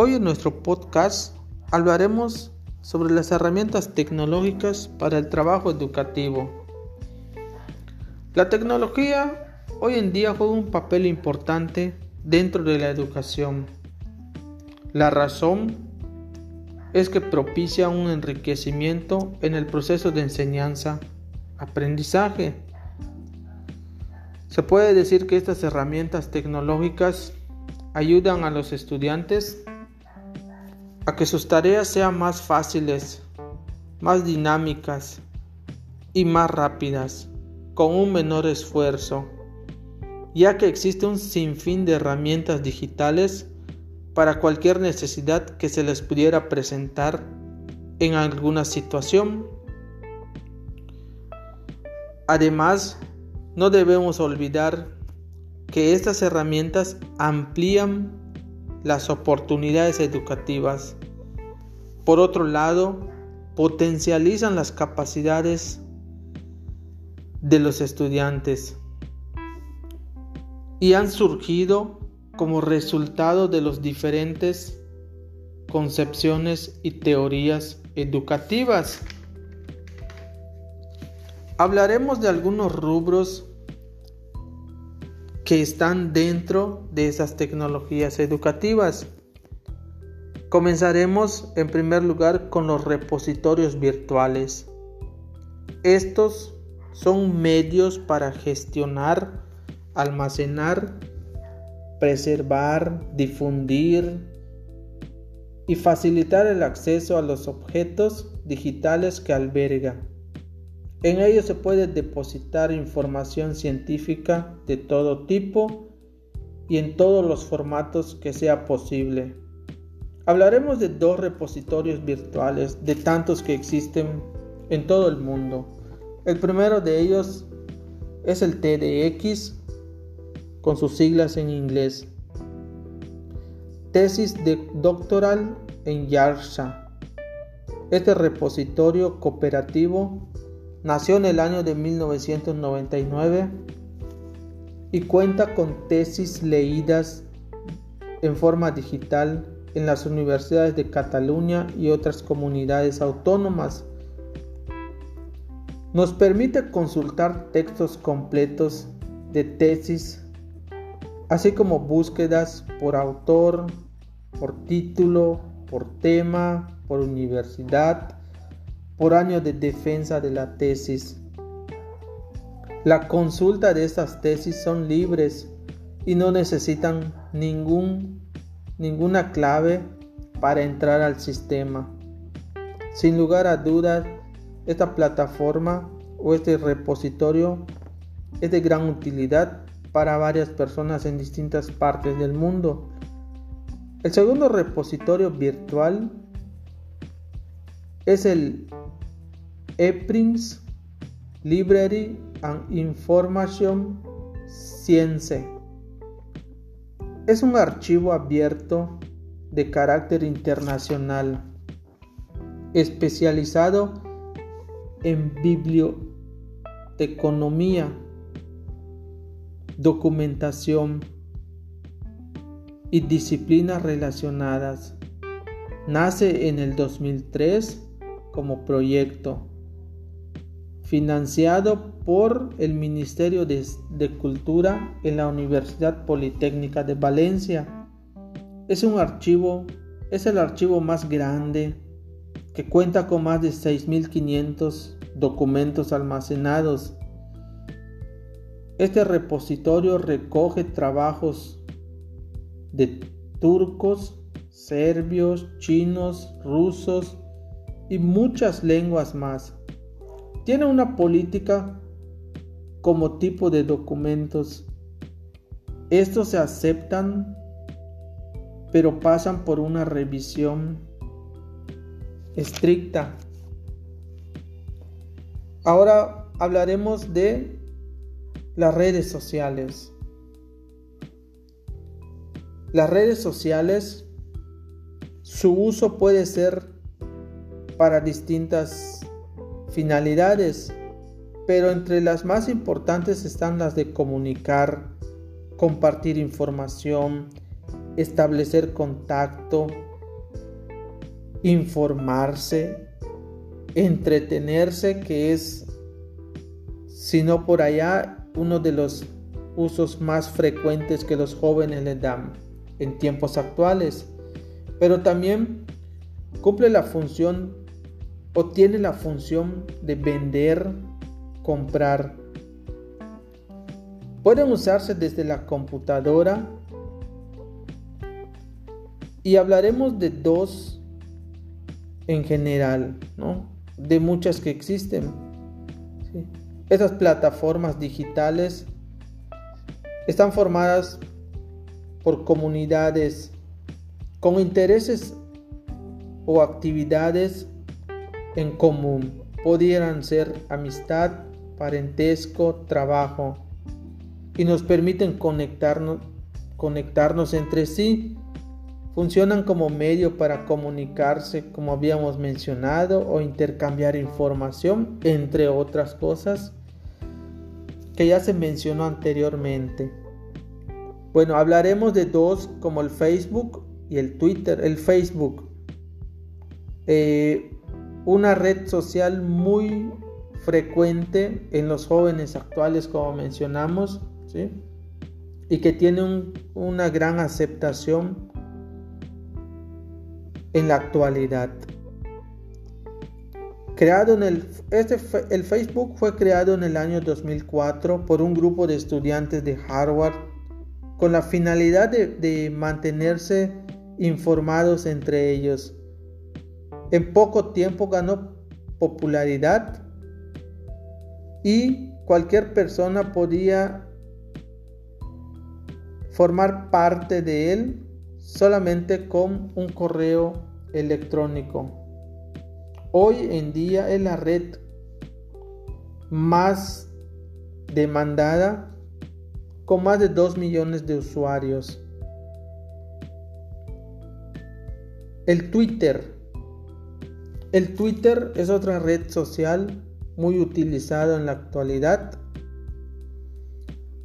Hoy en nuestro podcast hablaremos sobre las herramientas tecnológicas para el trabajo educativo. La tecnología hoy en día juega un papel importante dentro de la educación. La razón es que propicia un enriquecimiento en el proceso de enseñanza-aprendizaje. Se puede decir que estas herramientas tecnológicas ayudan a los estudiantes a que sus tareas sean más fáciles, más dinámicas y más rápidas, con un menor esfuerzo, ya que existe un sinfín de herramientas digitales para cualquier necesidad que se les pudiera presentar en alguna situación. Además, no debemos olvidar que estas herramientas amplían las oportunidades educativas. Por otro lado, potencializan las capacidades de los estudiantes y han surgido como resultado de las diferentes concepciones y teorías educativas. Hablaremos de algunos rubros que están dentro de esas tecnologías educativas. Comenzaremos en primer lugar con los repositorios virtuales. Estos son medios para gestionar, almacenar, preservar, difundir y facilitar el acceso a los objetos digitales que alberga. En ellos se puede depositar información científica de todo tipo y en todos los formatos que sea posible. Hablaremos de dos repositorios virtuales, de tantos que existen en todo el mundo. El primero de ellos es el TDX, con sus siglas en inglés. Tesis de doctoral en Yarsha. Este repositorio cooperativo Nació en el año de 1999 y cuenta con tesis leídas en forma digital en las universidades de Cataluña y otras comunidades autónomas. Nos permite consultar textos completos de tesis, así como búsquedas por autor, por título, por tema, por universidad, por año de defensa de la tesis. La consulta de estas tesis son libres y no necesitan ningún, ninguna clave para entrar al sistema. Sin lugar a dudas, esta plataforma o este repositorio es de gran utilidad para varias personas en distintas partes del mundo. El segundo repositorio virtual es el ePrints Library and Information Science. Es un archivo abierto de carácter internacional, especializado en biblioteconomía, documentación y disciplinas relacionadas. Nace en el 2003 como proyecto financiado por el Ministerio de, Cultura en la Universidad Politécnica de Valencia. Es un archivo, es el archivo más grande que cuenta con más de 6.500 documentos almacenados. Este repositorio recoge trabajos de turcos, serbios, chinos, rusos y muchas lenguas más tiene una política como tipo de documentos. Estos se aceptan, pero pasan por una revisión estricta. Ahora hablaremos de las redes sociales. Las redes sociales, su uso puede ser para distintas finalidades, pero entre las más importantes están las de comunicar, compartir información, establecer contacto, informarse, entretenerse, que es, si no por allá, uno de los usos más frecuentes que los jóvenes le dan en tiempos actuales. Pero también cumple la función o tiene la función de vender, comprar. Pueden usarse desde la computadora y hablaremos de dos en general, ¿no? De muchas que existen. Esas plataformas digitales están formadas por comunidades con intereses o actividades en común. Pudieran ser amistad, parentesco, trabajo y nos permiten conectarnos, conectarnos entre sí Funcionan como medio para comunicarse, como habíamos mencionado, o intercambiar información, entre otras cosas que ya se mencionó anteriormente. Bueno, hablaremos de dos como el Facebook y el Twitter. El Facebook, eh, una red social muy frecuente en los jóvenes actuales, como mencionamos, y que tiene una gran aceptación en la actualidad. Creado en el, este, el Facebook fue creado en el año 2004 por un grupo de estudiantes de Harvard con la finalidad de mantenerse informados entre ellos. En poco tiempo ganó popularidad y cualquier persona podía formar parte de él solamente con un correo electrónico. Hoy en día es la red más demandada con más de 2 millones de usuarios. El Twitter. El Twitter es otra red social muy utilizada en la actualidad.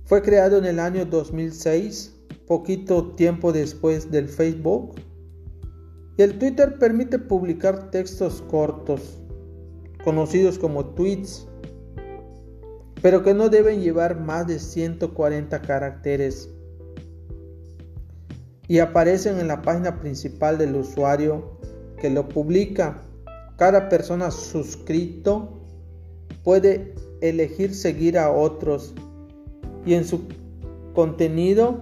Fue creado en el año 2006 poquito tiempo después del Facebook. Y el Twitter permite publicar textos cortos, conocidos como tweets, pero que no deben llevar más de 140 caracteres y aparecen en la página principal del usuario que lo publica. Cada persona suscrito puede elegir seguir a otros y en su contenido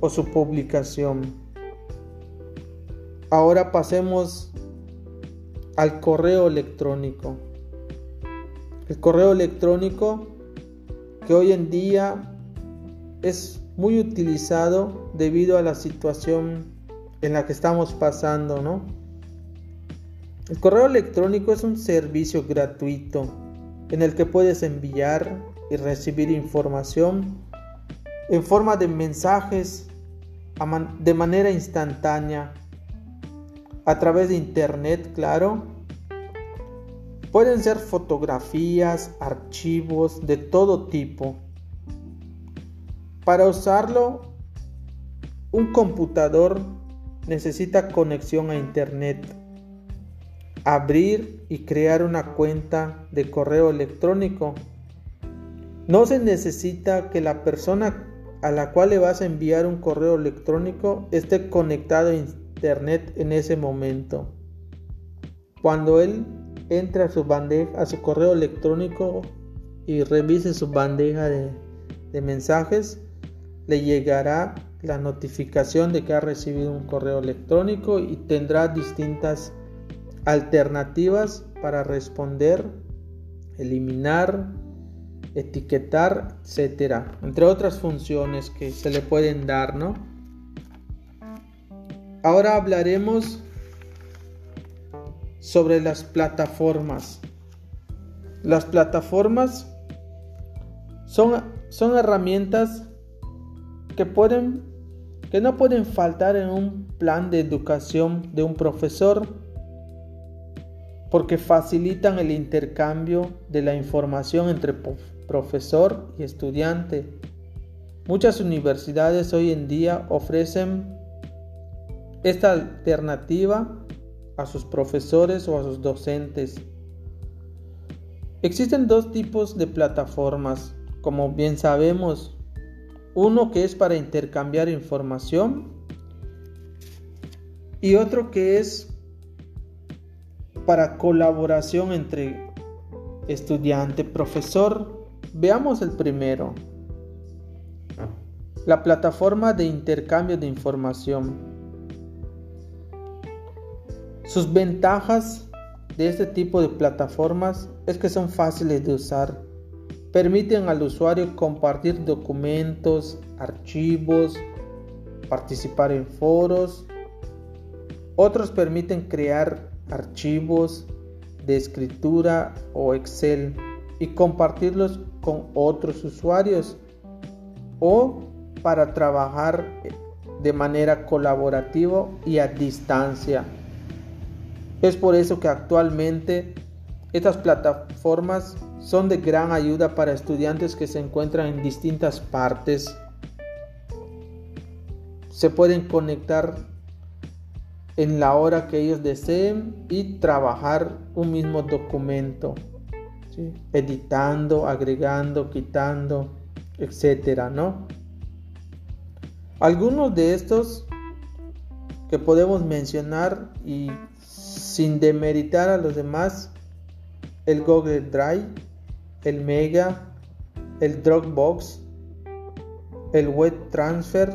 o su publicación. Ahora pasemos al correo electrónico. El correo electrónico que hoy en día es muy utilizado debido a la situación en la que estamos pasando, ¿no? El correo electrónico es un servicio gratuito en el que puedes enviar y recibir información en forma de mensajes de manera instantánea a través de internet, claro. Pueden ser fotografías, archivos de todo tipo. Para usarlo, un computador necesita conexión a internet. Abrir y crear una cuenta de correo electrónico. No se necesita que la persona a la cual le vas a enviar un correo electrónico esté conectado a internet en ese momento. Cuando él entre a su bandeja, a su correo electrónico y revise su bandeja de, de mensajes, le llegará la notificación de que ha recibido un correo electrónico y tendrá distintas alternativas para responder, eliminar, etiquetar, etcétera, entre otras funciones que se le pueden dar, ¿no? Ahora hablaremos sobre las plataformas. Las plataformas son, son herramientas que pueden que no pueden faltar en un plan de educación de un profesor porque facilitan el intercambio de la información entre profesor y estudiante. Muchas universidades hoy en día ofrecen esta alternativa a sus profesores o a sus docentes. Existen dos tipos de plataformas, como bien sabemos. Uno que es para intercambiar información y otro que es para colaboración entre estudiante, profesor. Veamos el primero. La plataforma de intercambio de información. Sus ventajas de este tipo de plataformas es que son fáciles de usar. Permiten al usuario compartir documentos, archivos, participar en foros. Otros permiten crear archivos de escritura o Excel y compartirlos con otros usuarios o para trabajar de manera colaborativa y a distancia. Es por eso que actualmente estas plataformas son de gran ayuda para estudiantes que se encuentran en distintas partes. Se pueden conectar en la hora que ellos deseen y trabajar un mismo documento, editando, agregando, quitando, etcétera, ¿no? Algunos de estos que podemos mencionar y sin demeritar a los demás, el Google Drive, el Mega, el Dropbox, el Web Transfer,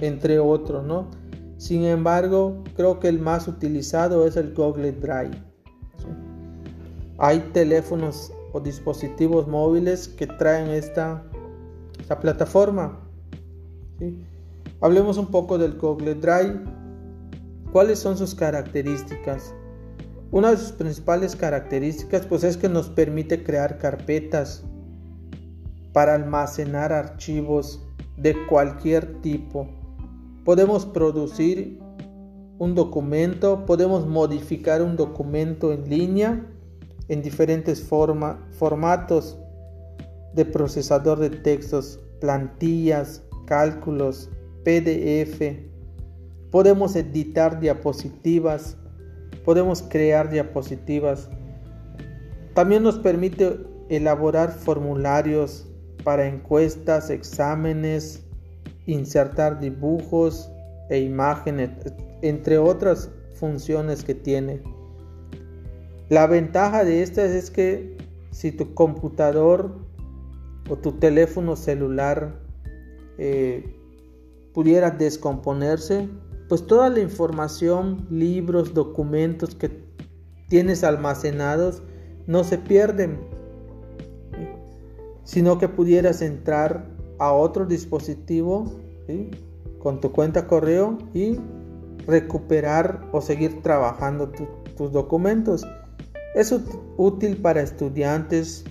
entre otros, ¿no? Sin embargo, creo que el más utilizado es el Google Drive. Hay teléfonos o dispositivos móviles que traen esta, plataforma. Hablemos un poco del Google Drive. ¿Cuáles son sus características? Una de sus principales características pues es que nos permite crear carpetas para almacenar archivos de cualquier tipo podemos producir un documento, podemos modificar un documento en línea en diferentes formatos de procesador de textos, plantillas, cálculos, PDF. Podemos editar diapositivas, podemos crear diapositivas. También nos permite elaborar formularios para encuestas, exámenes, insertar dibujos e imágenes, entre otras funciones que tiene. La ventaja de estas es que si tu computador o tu teléfono celular eh, pudiera descomponerse, pues toda la información, libros, documentos que tienes almacenados no se pierden, sino que pudieras entrar a otro dispositivo con tu cuenta correo y recuperar o seguir trabajando tus documentos. Es útil para estudiantes,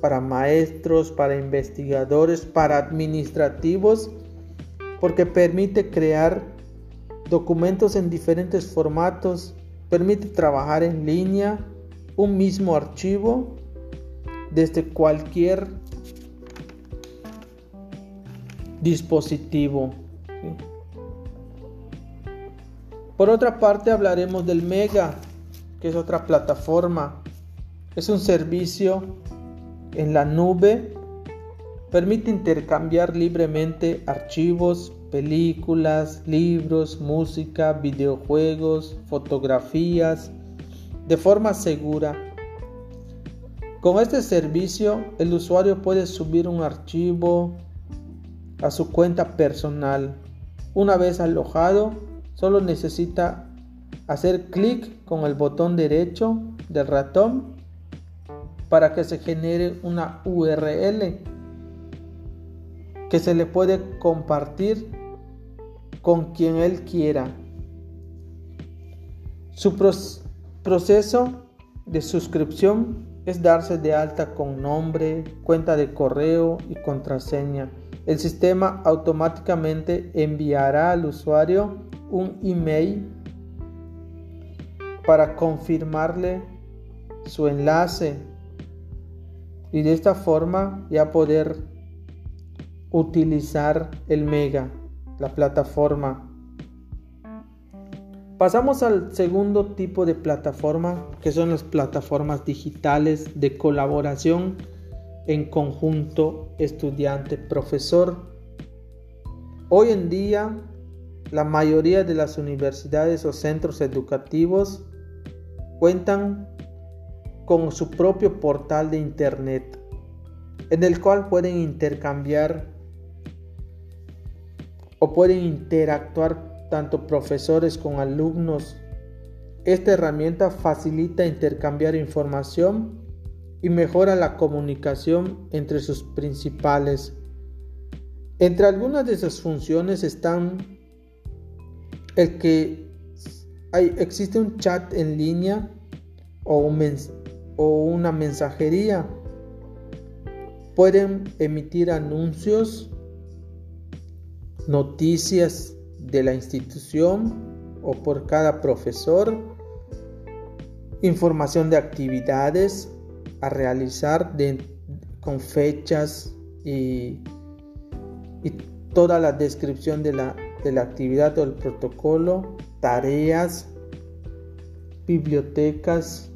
para maestros, para investigadores, para administrativos, porque permite crear documentos en diferentes formatos, permite trabajar en línea, un mismo archivo desde cualquier dispositivo. Por otra parte hablaremos del Mega, que es otra plataforma. Es un servicio en la nube. Permite intercambiar libremente archivos, películas, libros, música, videojuegos, fotografías, de forma segura. Con este servicio, el usuario puede subir un archivo, a su cuenta personal. Una vez alojado, solo necesita hacer clic con el botón derecho del ratón para que se genere una URL que se le puede compartir con quien él quiera. Su proceso de suscripción es darse de alta con nombre, cuenta de correo y contraseña. El sistema automáticamente enviará al usuario un email para confirmarle su enlace y de esta forma ya poder utilizar el Mega, la plataforma. Pasamos al segundo tipo de plataforma, que son las plataformas digitales de colaboración en conjunto estudiante-profesor. Hoy en día, la mayoría de las universidades o centros educativos cuentan con su propio portal de Internet, en el cual pueden intercambiar o pueden interactuar tanto profesores con alumnos. Esta herramienta facilita intercambiar información y mejora la comunicación entre sus principales. Entre algunas de sus funciones están el que hay, existe un chat en línea o, o una mensajería. Pueden emitir anuncios, noticias de la institución o por cada profesor, información de actividades a realizar con fechas y, toda la descripción de la, de la actividad o el protocolo, tareas, bibliotecas,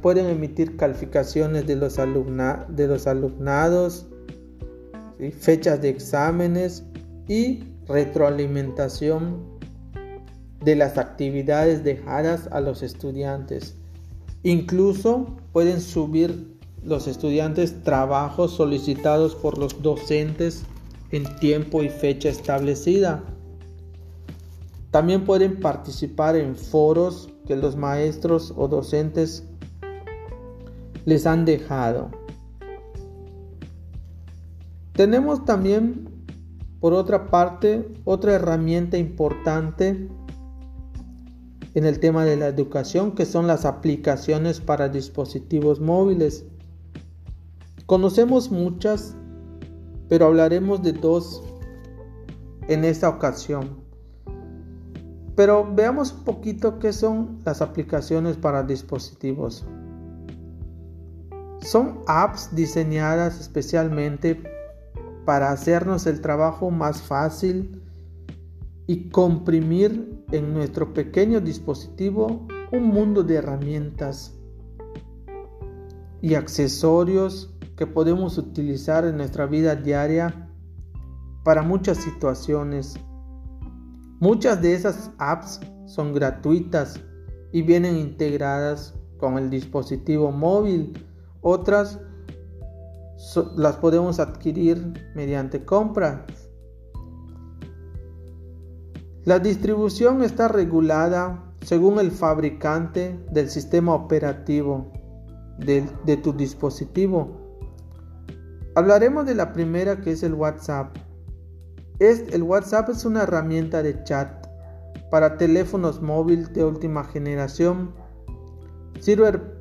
pueden emitir calificaciones de los, de los alumnados, fechas de exámenes y retroalimentación de las actividades dejadas a los estudiantes. Incluso pueden subir los estudiantes trabajos solicitados por los docentes en tiempo y fecha establecida. También pueden participar en foros que los maestros o docentes les han dejado. Tenemos también por otra parte, otra herramienta importante en el tema de la educación que son las aplicaciones para dispositivos móviles. Conocemos muchas, pero hablaremos de dos en esta ocasión. Pero veamos un poquito qué son las aplicaciones para dispositivos. Son apps diseñadas especialmente para hacernos el trabajo más fácil y comprimir en nuestro pequeño dispositivo un mundo de herramientas y accesorios que podemos utilizar en nuestra vida diaria para muchas situaciones. Muchas de esas apps son gratuitas y vienen integradas con el dispositivo móvil. Otras las podemos adquirir mediante compra. La distribución está regulada según el fabricante del sistema operativo de, tu dispositivo. Hablaremos de la primera que es el WhatsApp. el WhatsApp es una herramienta de chat para teléfonos móviles de última generación.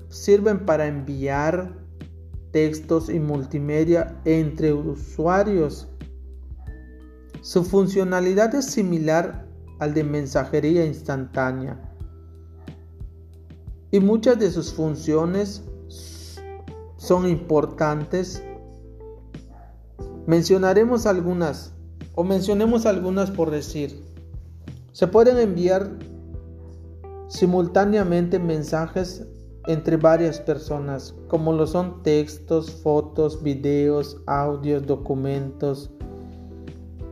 sirven para enviar, textos y multimedia entre usuarios. Su funcionalidad es similar al de mensajería instantánea y muchas de sus funciones son importantes. Mencionaremos algunas o mencionemos algunas por decir. Se pueden enviar simultáneamente mensajes entre varias personas, como lo son textos, fotos, videos, audios, documentos,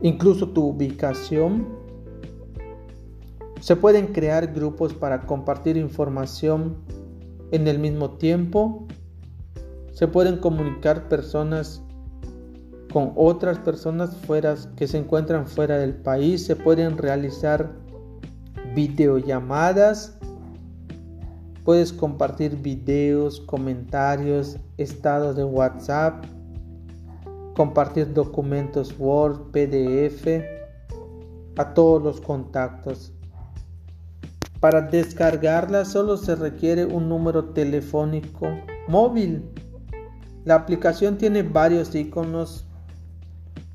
incluso tu ubicación. Se pueden crear grupos para compartir información en el mismo tiempo. Se pueden comunicar personas con otras personas fuera, que se encuentran fuera del país. Se pueden realizar videollamadas Puedes compartir videos, comentarios, estados de WhatsApp, compartir documentos Word, PDF a todos los contactos. Para descargarla solo se requiere un número telefónico móvil. La aplicación tiene varios iconos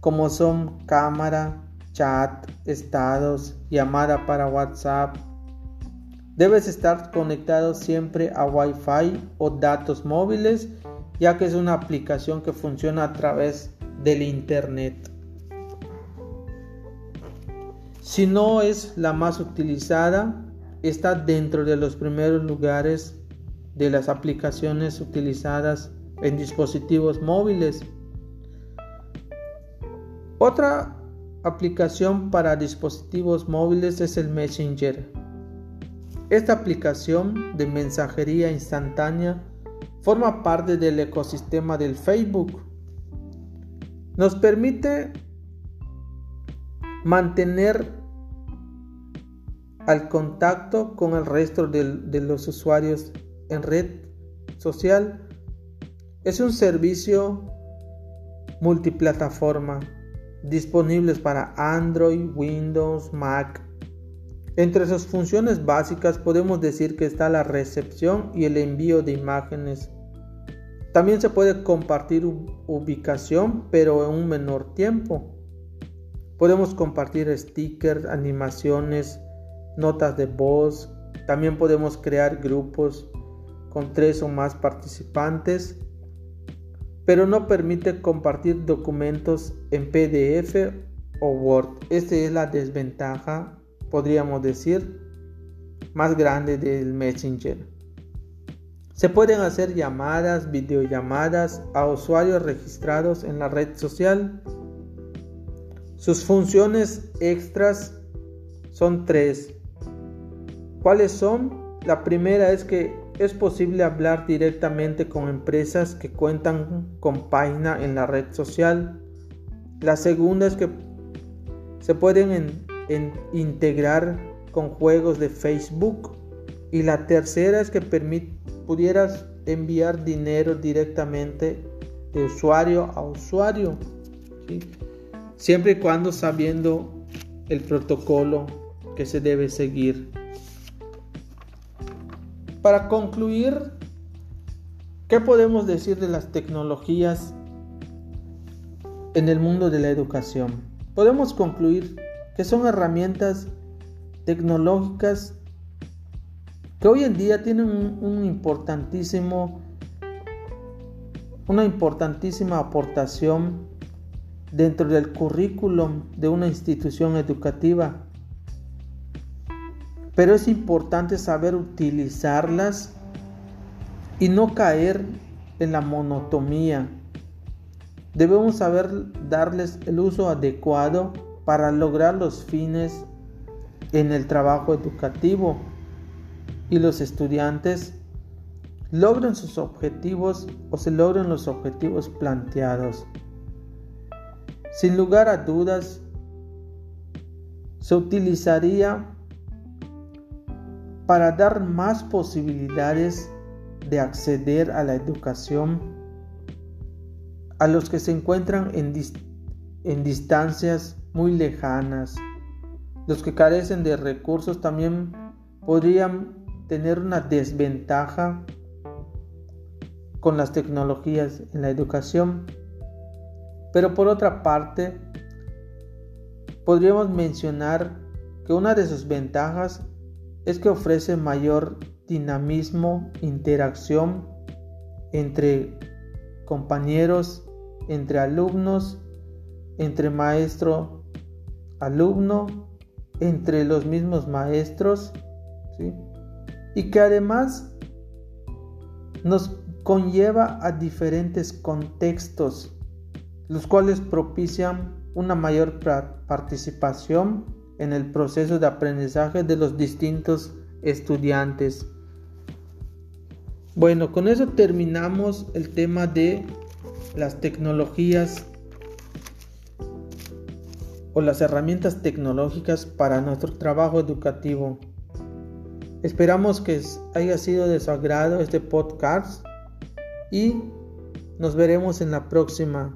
como son cámara, chat, estados, llamada para WhatsApp, Debes estar conectado siempre a Wi-Fi o datos móviles, ya que es una aplicación que funciona a través del Internet. Si no es la más utilizada, está dentro de los primeros lugares de las aplicaciones utilizadas en dispositivos móviles. Otra aplicación para dispositivos móviles es el Messenger. Esta aplicación de mensajería instantánea forma parte del ecosistema del Facebook. Nos permite mantener al contacto con el resto de, los usuarios en red social. Es un servicio multiplataforma disponibles para Android, Windows, Mac. Entre sus funciones básicas podemos decir que está la recepción y el envío de imágenes. También se puede compartir ubicación, pero en un menor tiempo. Podemos compartir stickers, animaciones, notas de voz. También podemos crear grupos con tres o más participantes, pero no permite compartir documentos en PDF o Word. Esta es la desventaja, podríamos decir, más grande del Messenger. Se pueden hacer llamadas, videollamadas a usuarios registrados en la red social sus funciones extras son tres. ¿Cuáles son? La primera es que es posible hablar directamente con empresas que cuentan con página en la red social. La segunda es que se pueden integrar con juegos de Facebook. Y la tercera es que pudieras enviar dinero directamente de usuario a usuario siempre y cuando sabiendo el protocolo que se debe seguir. Para concluir, ¿qué podemos decir de las tecnologías en el mundo de la educación? Podemos concluir que son herramientas tecnológicas que hoy en día tienen una importantísima aportación dentro del currículum de una institución educativa. Pero es importante saber utilizarlas y no caer en la monotomía. Debemos saber darles el uso adecuado para lograr los fines en el trabajo educativo y los estudiantes logren sus objetivos o se logren los objetivos planteados. Sin lugar a dudas, se utilizaría para dar más posibilidades de acceder a la educación a los que se encuentran en, distancias muy lejanas. Los que carecen de recursos también podrían tener una desventaja con las tecnologías en la educación pero por otra parte, podríamos mencionar que una de sus ventajas es que ofrece mayor dinamismo, interacción entre compañeros, entre alumnos, entre maestro, alumno, entre los mismos maestros, y que además nos conlleva a diferentes contextos los cuales propician una mayor participación en el proceso de aprendizaje de los distintos estudiantes. Bueno, con eso terminamos el tema de las tecnologías o las herramientas tecnológicas para nuestro trabajo educativo. Esperamos que haya sido de su agrado este podcast y nos veremos en la próxima.